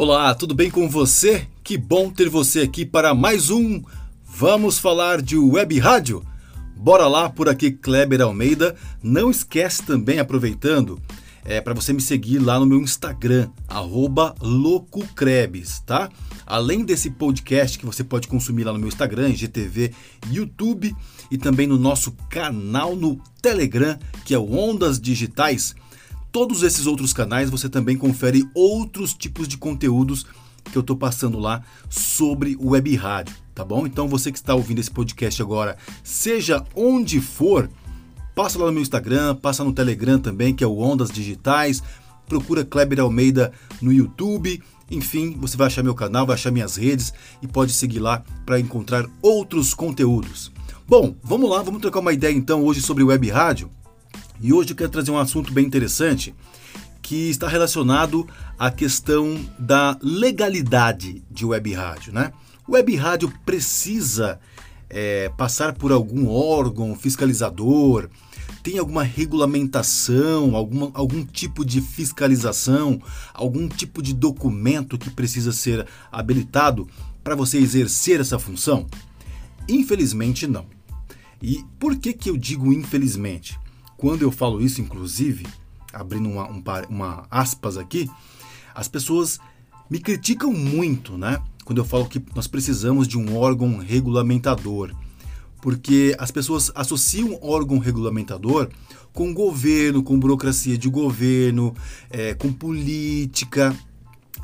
Olá, tudo bem com você? Que bom ter você aqui para mais um Vamos falar de web rádio. Bora lá por aqui, Kleber Almeida. Não esquece também, aproveitando, é para você me seguir lá no meu Instagram, @loucocrebes, tá? Além desse podcast que você pode consumir lá no meu Instagram, GTV, YouTube e também no nosso canal no Telegram, que é o Ondas Digitais todos esses outros canais você também confere outros tipos de conteúdos que eu estou passando lá sobre o web rádio, tá bom? Então você que está ouvindo esse podcast agora, seja onde for, passa lá no meu Instagram, passa no Telegram também, que é o Ondas Digitais, procura Kleber Almeida no YouTube, enfim, você vai achar meu canal, vai achar minhas redes e pode seguir lá para encontrar outros conteúdos. Bom, vamos lá, vamos trocar uma ideia então hoje sobre web rádio. E hoje eu quero trazer um assunto bem interessante que está relacionado à questão da legalidade de web rádio, né? Web rádio precisa é, passar por algum órgão fiscalizador, tem alguma regulamentação, alguma, algum tipo de fiscalização, algum tipo de documento que precisa ser habilitado para você exercer essa função? Infelizmente não. E por que, que eu digo infelizmente? Quando eu falo isso, inclusive, abrindo uma, um, uma aspas aqui, as pessoas me criticam muito, né? Quando eu falo que nós precisamos de um órgão regulamentador. Porque as pessoas associam órgão regulamentador com governo, com burocracia de governo, é, com política,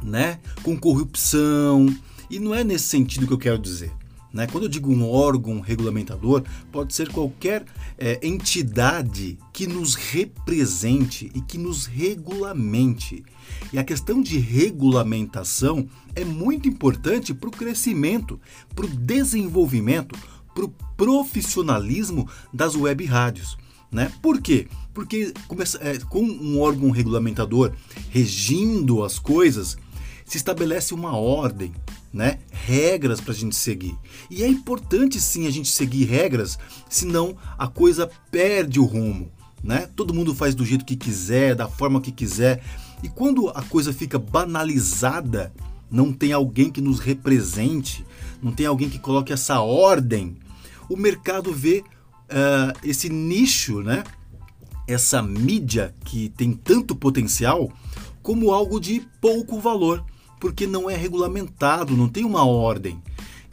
né? com corrupção. E não é nesse sentido que eu quero dizer. Né? Quando eu digo um órgão regulamentador, pode ser qualquer é, entidade que nos represente e que nos regulamente. E a questão de regulamentação é muito importante para o crescimento, para o desenvolvimento, para o profissionalismo das web rádios. Né? Por quê? Porque é, com um órgão regulamentador regindo as coisas, se estabelece uma ordem, né? Regras para a gente seguir. E é importante sim a gente seguir regras, senão a coisa perde o rumo, né? Todo mundo faz do jeito que quiser, da forma que quiser. E quando a coisa fica banalizada, não tem alguém que nos represente, não tem alguém que coloque essa ordem, o mercado vê uh, esse nicho, né? Essa mídia que tem tanto potencial como algo de pouco valor porque não é regulamentado, não tem uma ordem.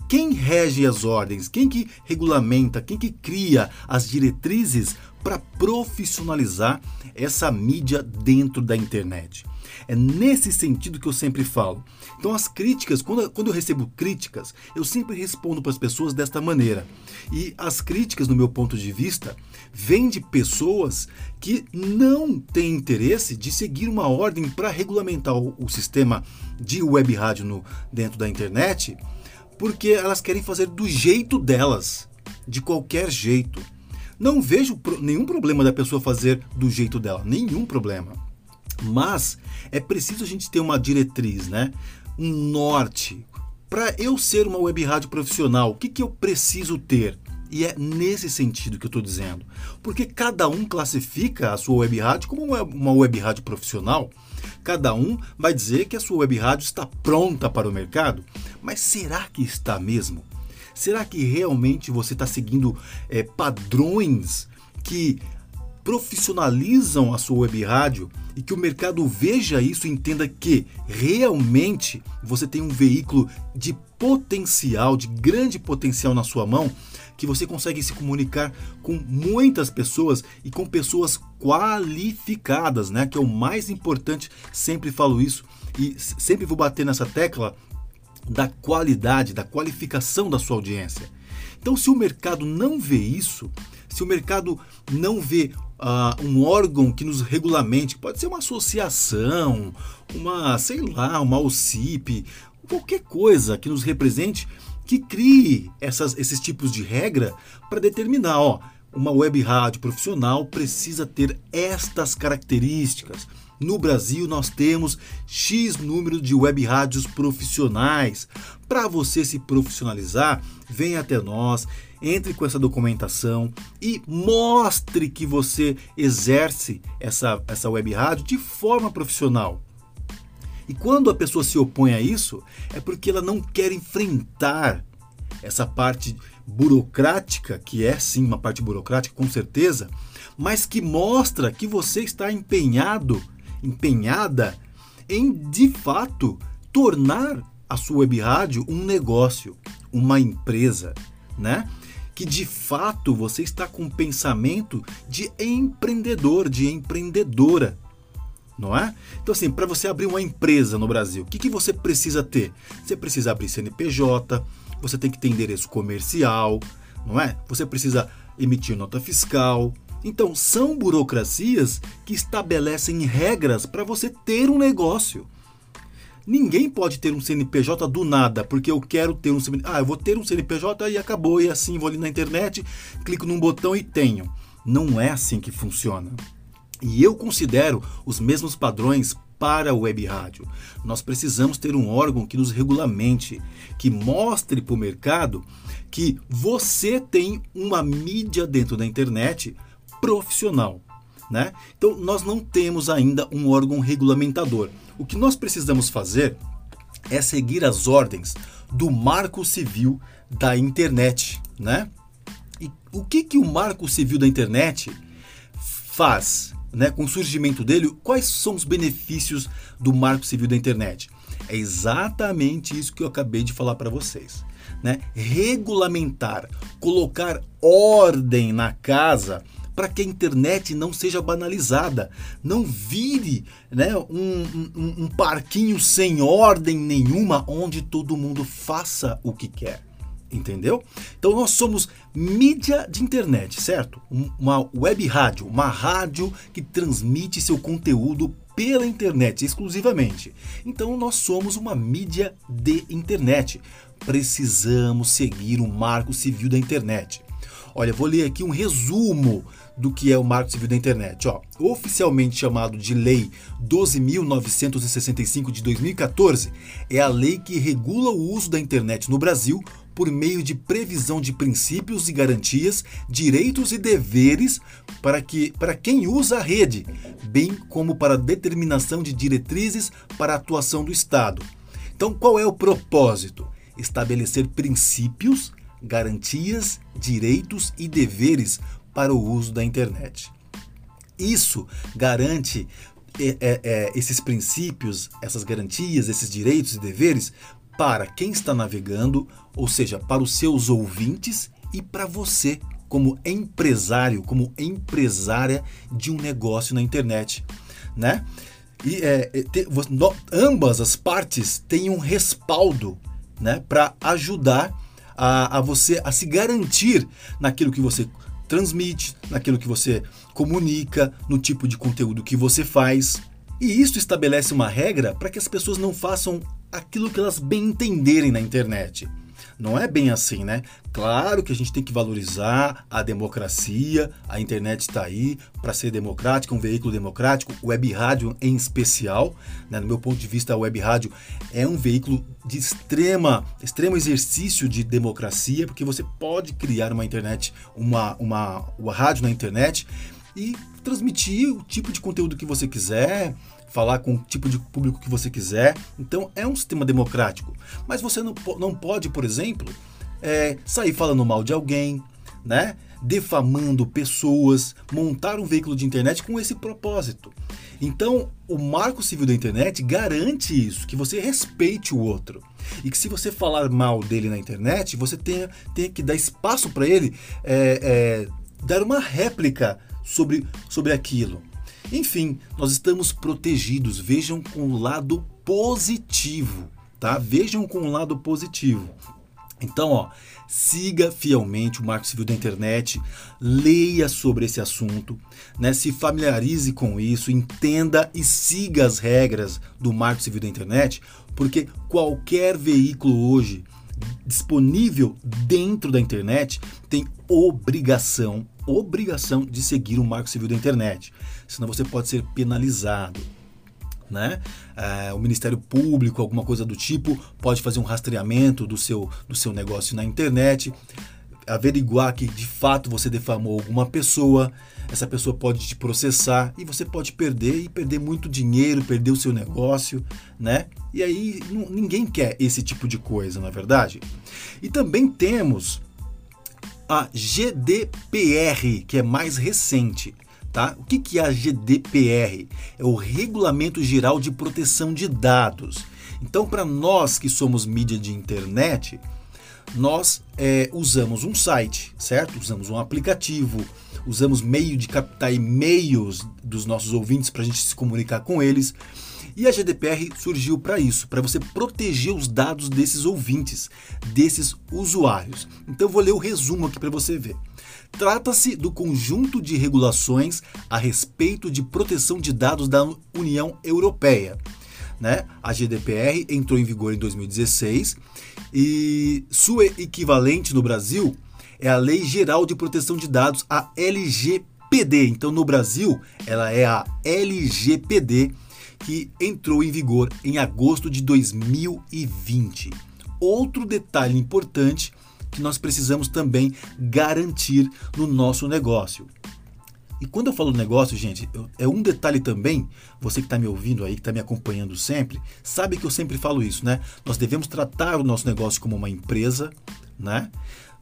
Quem rege as ordens? Quem que regulamenta? Quem que cria as diretrizes para profissionalizar essa mídia dentro da internet? É nesse sentido que eu sempre falo. Então, as críticas, quando, quando eu recebo críticas, eu sempre respondo para as pessoas desta maneira. E as críticas, no meu ponto de vista, vêm de pessoas que não têm interesse de seguir uma ordem para regulamentar o, o, sistema de web rádio no, dentro da internet, porque elas querem fazer do jeito delas, de qualquer jeito. Não vejo nenhum problema da pessoa fazer do jeito dela, nenhum problema. Mas é preciso a gente ter uma diretriz, né? Um norte. Para eu ser uma web rádio profissional, o que, que eu preciso ter? E é nesse sentido que eu estou dizendo. Porque cada um classifica a sua web rádio como uma web rádio profissional. Cada um vai dizer que a sua web rádio está pronta para o mercado. Mas será que está mesmo? Será que realmente você está seguindo é, padrões que profissionalizam a sua web rádio e que o mercado veja isso e entenda que realmente você tem um veículo de potencial, de grande potencial na sua mão, que você consegue se comunicar com muitas pessoas e com pessoas qualificadas, né? Que é o mais importante, sempre falo isso e sempre vou bater nessa tecla da qualidade, da qualificação da sua audiência. Então, se o mercado não vê isso, se o mercado não vê uh, um órgão que nos regulamente, pode ser uma associação, uma, sei lá, uma OCIP, qualquer coisa que nos represente, que crie essas, esses tipos de regra para determinar, ó, uma web rádio profissional precisa ter estas características. No Brasil, nós temos X número de web rádios profissionais. Para você se profissionalizar, venha até nós, entre com essa documentação e mostre que você exerce essa, essa web rádio de forma profissional. E quando a pessoa se opõe a isso, é porque ela não quer enfrentar essa parte burocrática, que é sim uma parte burocrática, com certeza, mas que mostra que você está empenhado, empenhada em de fato tornar a sua web rádio um negócio, uma empresa, né? Que de fato você está com um pensamento de empreendedor, de empreendedora, não é? Então, assim, para você abrir uma empresa no Brasil, o que, que você precisa ter? Você precisa abrir CNPJ, você tem que ter endereço comercial, não é? Você precisa emitir nota fiscal. Então, são burocracias que estabelecem regras para você ter um negócio. Ninguém pode ter um CNPJ do nada, porque eu quero ter um CNPJ. Ah, eu vou ter um CNPJ e acabou, e assim vou ali na internet, clico num botão e tenho. Não é assim que funciona. E eu considero os mesmos padrões para a web rádio. Nós precisamos ter um órgão que nos regulamente, que mostre para o mercado que você tem uma mídia dentro da internet profissional. Né? Então, nós não temos ainda um órgão regulamentador. O que nós precisamos fazer é seguir as ordens do Marco Civil da Internet. Né? E o que, que o Marco Civil da Internet faz? né, com o surgimento dele, quais são os benefícios do Marco Civil da Internet? É exatamente isso que eu acabei de falar para vocês. Né? Regulamentar, colocar ordem na casa para que a internet não seja banalizada, não vire né, um, um, um parquinho sem ordem nenhuma onde todo mundo faça o que quer entendeu? Então nós somos mídia de internet, certo? Uma web rádio, uma rádio que transmite seu conteúdo pela internet exclusivamente. Então nós somos uma mídia de internet. Precisamos seguir o Marco Civil da Internet. Olha, vou ler aqui um resumo do que é o Marco Civil da Internet. Ó, oficialmente chamado de Lei 12.965 de 2014, é a lei que regula o uso da internet no Brasil por meio de previsão de princípios e garantias, direitos e deveres para, que, para quem usa a rede, bem como para determinação de diretrizes para a atuação do Estado. Então, qual é o propósito? Estabelecer princípios, garantias, direitos e deveres para o uso da internet. Isso garante é, é, é, esses princípios, essas garantias, esses direitos e deveres para quem está navegando, ou seja, para os seus ouvintes e para você como empresário, como empresária de um negócio na internet, né? E é, é te, no, ambas as partes têm um respaldo, né, para ajudar a, a você a se garantir naquilo que você transmite, naquilo que você comunica, no tipo de conteúdo que você faz. E isso estabelece uma regra para que as pessoas não façam aquilo que elas bem entenderem na internet. Não é bem assim, né? Claro que a gente tem que valorizar a democracia, a internet está aí para ser democrática, um veículo democrático, web rádio em especial. Né? No meu ponto de vista, a web rádio é um veículo de extrema, extremo exercício de democracia, porque você pode criar uma internet, uma, uma, uma rádio na internet e transmitir o tipo de conteúdo que você quiser, falar com o tipo de público que você quiser. Então é um sistema democrático. Mas você não, não pode, por exemplo, é, sair falando mal de alguém, né? defamando pessoas, montar um veículo de internet com esse propósito. Então, o Marco Civil da Internet garante isso, que você respeite o outro. E que se você falar mal dele na internet, você tenha, tenha que dar espaço para ele é, é, dar uma réplica sobre, sobre aquilo. Enfim, nós estamos protegidos. Vejam com o lado positivo, tá? Vejam com o lado positivo. Então, ó, siga fielmente o Marco Civil da Internet, leia sobre esse assunto, né? Se familiarize com isso, entenda e siga as regras do Marco Civil da Internet, porque qualquer veículo hoje disponível dentro da internet tem obrigação, obrigação de seguir o Marco Civil da Internet senão você pode ser penalizado. Né? É, o Ministério Público, alguma coisa do tipo, pode fazer um rastreamento do seu, do seu negócio na internet. averiguar que de fato você defamou alguma pessoa, essa pessoa pode te processar e você pode perder e perder muito dinheiro, perder o seu negócio, né? E aí ninguém quer esse tipo de coisa, não é verdade? E também temos a GDPR, que é mais recente. Tá? O que, que é a GDPR? É o Regulamento Geral de Proteção de Dados. Então, para nós que somos mídia de internet, nós é, usamos um site, certo? Usamos um aplicativo, usamos meio de captar e-mails dos nossos ouvintes para a gente se comunicar com eles. E a GDPR surgiu para isso, para você proteger os dados desses ouvintes, desses usuários. Então eu vou ler o resumo aqui para você ver. Trata-se do conjunto de regulações a respeito de proteção de dados da União Europeia. Né? A GDPR entrou em vigor em 2016 e sua equivalente no Brasil é a Lei Geral de Proteção de Dados, a LGPD. Então, no Brasil, ela é a LGPD que entrou em vigor em agosto de 2020. Outro detalhe importante que nós precisamos também garantir no nosso negócio. E quando eu falo negócio, gente, eu, é um detalhe também, você que está me ouvindo aí, que está me acompanhando sempre, sabe que eu sempre falo isso, né? Nós devemos tratar o nosso negócio como uma empresa, né?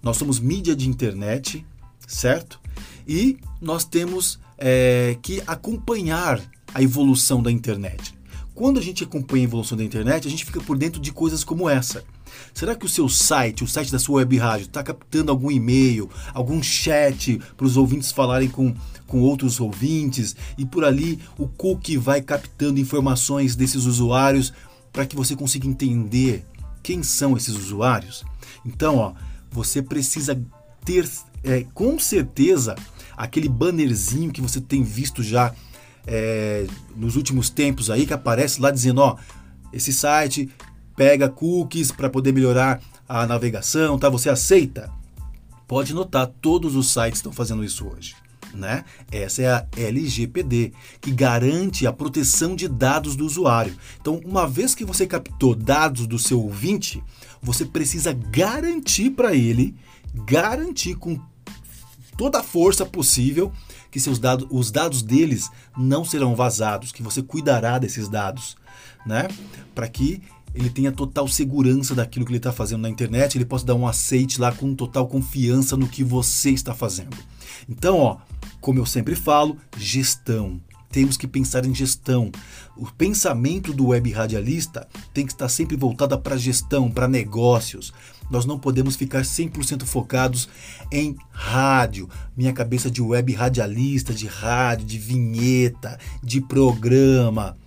Nós somos mídia de internet, certo? E nós temos é, que acompanhar a evolução da internet. Quando a gente acompanha a evolução da internet, a gente fica por dentro de coisas como essa. Será que o seu site, o site da sua web rádio, está captando algum e-mail, algum chat para os ouvintes falarem com, com outros ouvintes e por ali o cookie vai captando informações desses usuários para que você consiga entender quem são esses usuários? Então, ó, você precisa ter é, com certeza aquele bannerzinho que você tem visto já é, nos últimos tempos aí, que aparece lá dizendo, ó, esse site pega cookies para poder melhorar a navegação, tá? Você aceita? Pode notar, todos os sites estão fazendo isso hoje. Né? Essa é a LGPD, que garante a proteção de dados do usuário. Então, uma vez que você captou dados do seu ouvinte, você precisa garantir para ele, garantir com toda a força possível que seus dados, os dados deles não serão vazados, que você cuidará desses dados, né? Para que ele tenha total segurança daquilo que ele está fazendo na internet, ele possa dar um aceite lá com total confiança no que você está fazendo. Então, ó, como eu sempre falo, gestão. Temos que pensar em gestão. O pensamento do web radialista tem que estar sempre voltado para gestão, para negócios. Nós não podemos ficar 100% focados em rádio. Minha cabeça de web radialista, de rádio, de vinheta, de programa,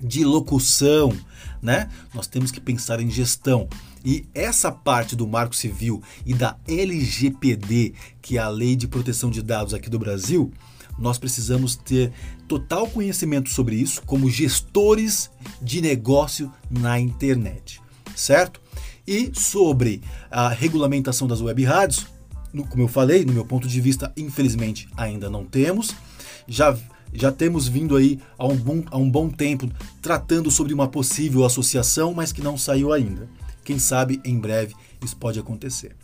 de locução, né? Nós temos que pensar em gestão. E essa parte do Marco Civil e da LGPD, que é a Lei de Proteção de Dados aqui do Brasil, nós precisamos ter total conhecimento sobre isso como gestores de negócio na internet, certo? E sobre a regulamentação das web rádios, como eu falei, no meu ponto de vista, infelizmente ainda não temos. Já já temos vindo aí há um, bom, há um bom tempo tratando sobre uma possível associação, mas que não saiu ainda. Quem sabe em breve isso pode acontecer.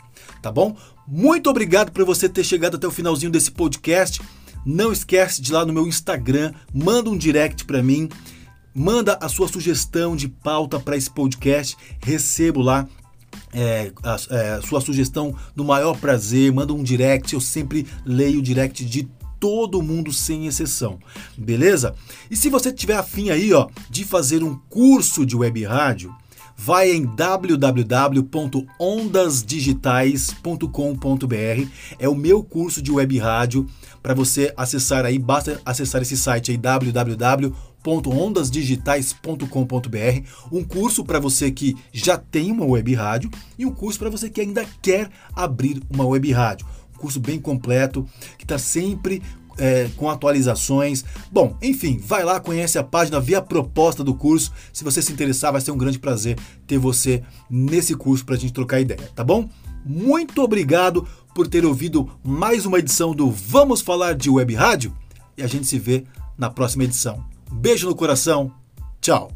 Tá bom? Muito obrigado por você ter chegado até o finalzinho desse podcast. Não esquece de ir lá no meu Instagram, manda um direct para mim, manda a sua sugestão de pauta para esse podcast, recebo lá é, a, é, sua sugestão no maior prazer, manda um direct, eu sempre leio o direct de todo mundo sem exceção, beleza? E se você tiver afim aí, ó, de fazer um curso de web rádio, vai em www.ondasdigitais.com.br. É o meu curso de web rádio para você acessar aí, basta acessar esse site aí www.ondasdigitais.com.br, um curso para você que já tem uma web rádio e um curso para você que ainda quer abrir uma web rádio. Um curso bem completo que está sempre é, com atualizações. Bom, enfim, vai lá, conhece a página, vê a proposta do curso. Se você se interessar, vai ser um grande prazer ter você nesse curso para a gente trocar ideia, tá bom? Muito obrigado por ter ouvido mais uma edição do Vamos Falar de Web Rádio e a gente se vê na próxima edição. Beijo no coração, tchau!